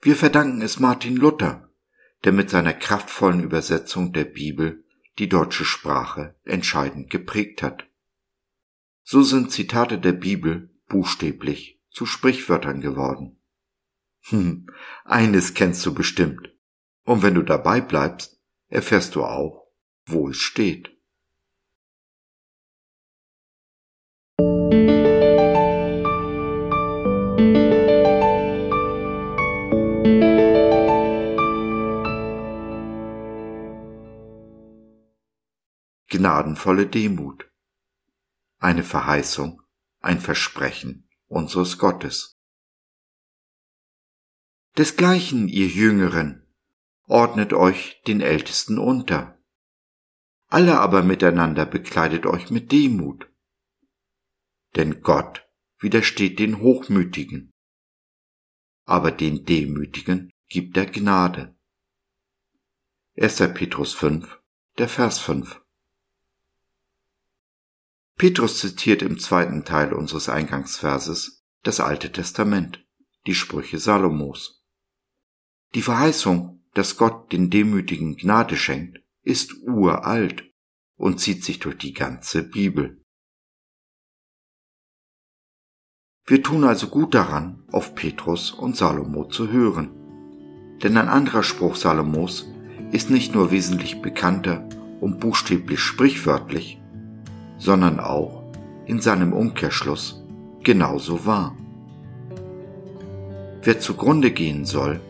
Wir verdanken es Martin Luther, der mit seiner kraftvollen Übersetzung der Bibel die deutsche Sprache entscheidend geprägt hat. So sind Zitate der Bibel buchstäblich zu Sprichwörtern geworden. Hm, eines kennst du bestimmt. Und wenn du dabei bleibst, erfährst du auch, wo es steht. Gnadenvolle Demut. Eine Verheißung, ein Versprechen unseres Gottes. Desgleichen, ihr Jüngeren, ordnet euch den Ältesten unter. Alle aber miteinander bekleidet euch mit Demut. Denn Gott widersteht den Hochmütigen, aber den Demütigen gibt er Gnade. 1. Petrus 5, der Vers 5. Petrus zitiert im zweiten Teil unseres Eingangsverses das Alte Testament, die Sprüche Salomos. Die Verheißung, dass Gott den Demütigen Gnade schenkt, ist uralt und zieht sich durch die ganze Bibel. Wir tun also gut daran, auf Petrus und Salomo zu hören. Denn ein anderer Spruch Salomos ist nicht nur wesentlich bekannter und buchstäblich sprichwörtlich, sondern auch in seinem Umkehrschluss genauso wahr. Wer zugrunde gehen soll,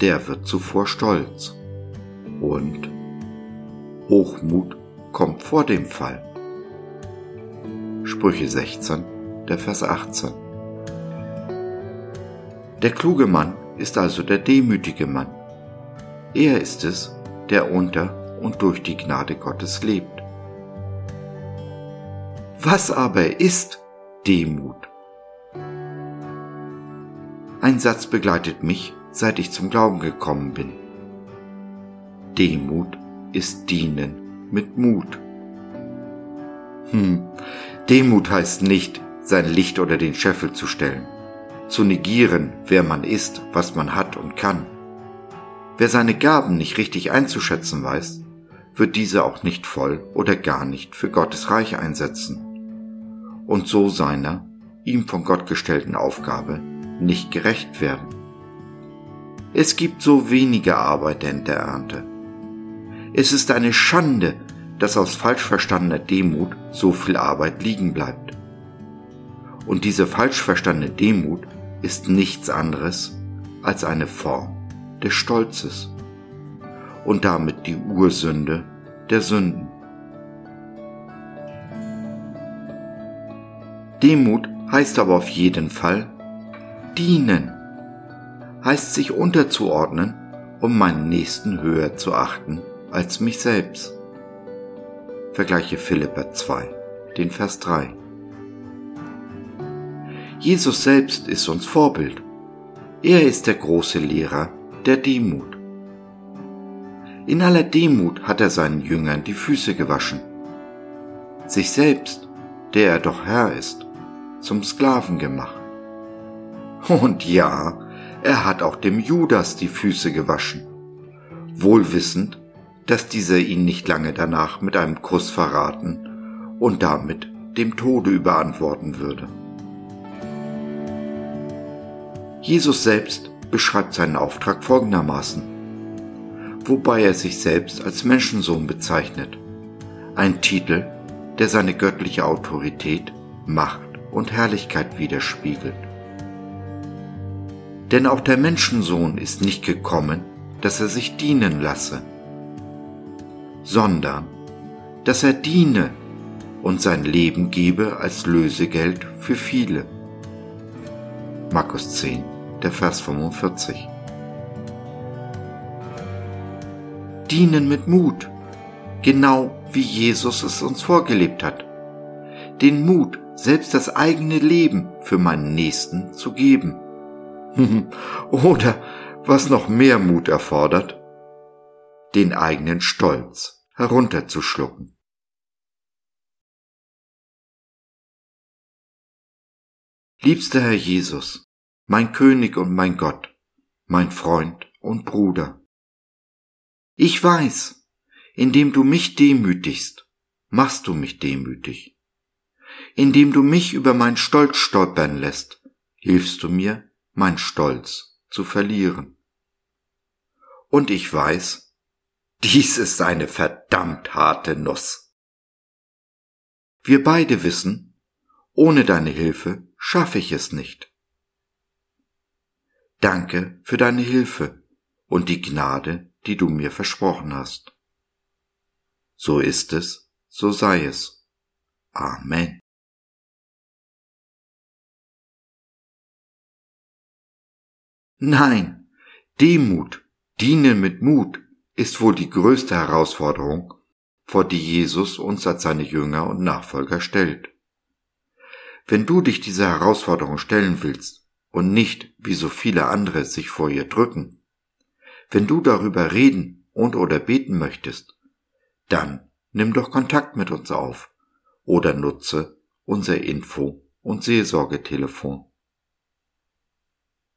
der wird zuvor stolz. Und Hochmut kommt vor dem Fall. Sprüche 16, der Vers 18. Der kluge Mann ist also der demütige Mann. Er ist es, der unter und durch die Gnade Gottes lebt. Was aber ist Demut? Ein Satz begleitet mich, seit ich zum Glauben gekommen bin. Demut ist Dienen mit Mut. Hm, Demut heißt nicht, sein Licht oder den Scheffel zu stellen zu negieren, wer man ist, was man hat und kann. Wer seine Gaben nicht richtig einzuschätzen weiß, wird diese auch nicht voll oder gar nicht für Gottes Reich einsetzen und so seiner, ihm von Gott gestellten Aufgabe nicht gerecht werden. Es gibt so wenige Arbeiter in der Ernte. Es ist eine Schande, dass aus falsch verstandener Demut so viel Arbeit liegen bleibt. Und diese falsch verstandene Demut ist nichts anderes als eine Form des Stolzes und damit die Ursünde der Sünden. Demut heißt aber auf jeden Fall dienen, heißt sich unterzuordnen, um meinen Nächsten höher zu achten als mich selbst. Vergleiche Philippa 2, den Vers 3. Jesus selbst ist uns Vorbild. Er ist der große Lehrer der Demut. In aller Demut hat er seinen Jüngern die Füße gewaschen. Sich selbst, der er doch Herr ist, zum Sklaven gemacht. Und ja, er hat auch dem Judas die Füße gewaschen, wohl wissend, dass dieser ihn nicht lange danach mit einem Kuss verraten und damit dem Tode überantworten würde. Jesus selbst beschreibt seinen Auftrag folgendermaßen, wobei er sich selbst als Menschensohn bezeichnet, ein Titel, der seine göttliche Autorität, Macht und Herrlichkeit widerspiegelt. Denn auch der Menschensohn ist nicht gekommen, dass er sich dienen lasse, sondern dass er diene und sein Leben gebe als Lösegeld für viele. Markus 10, der Vers 45. Dienen mit Mut, genau wie Jesus es uns vorgelebt hat. Den Mut, selbst das eigene Leben für meinen Nächsten zu geben. Oder, was noch mehr Mut erfordert, den eigenen Stolz herunterzuschlucken. Liebster Herr Jesus, mein König und mein Gott, mein Freund und Bruder. Ich weiß, indem du mich demütigst, machst du mich demütig. Indem du mich über mein Stolz stolpern lässt, hilfst du mir, mein Stolz zu verlieren. Und ich weiß, dies ist eine verdammt harte Nuss. Wir beide wissen, ohne deine Hilfe schaffe ich es nicht. Danke für deine Hilfe und die Gnade, die du mir versprochen hast. So ist es, so sei es. Amen. Nein, Demut, Dienen mit Mut ist wohl die größte Herausforderung, vor die Jesus uns als seine Jünger und Nachfolger stellt. Wenn du dich dieser Herausforderung stellen willst und nicht, wie so viele andere, sich vor ihr drücken, wenn du darüber reden und oder beten möchtest, dann nimm doch Kontakt mit uns auf oder nutze unser Info- und Seelsorgetelefon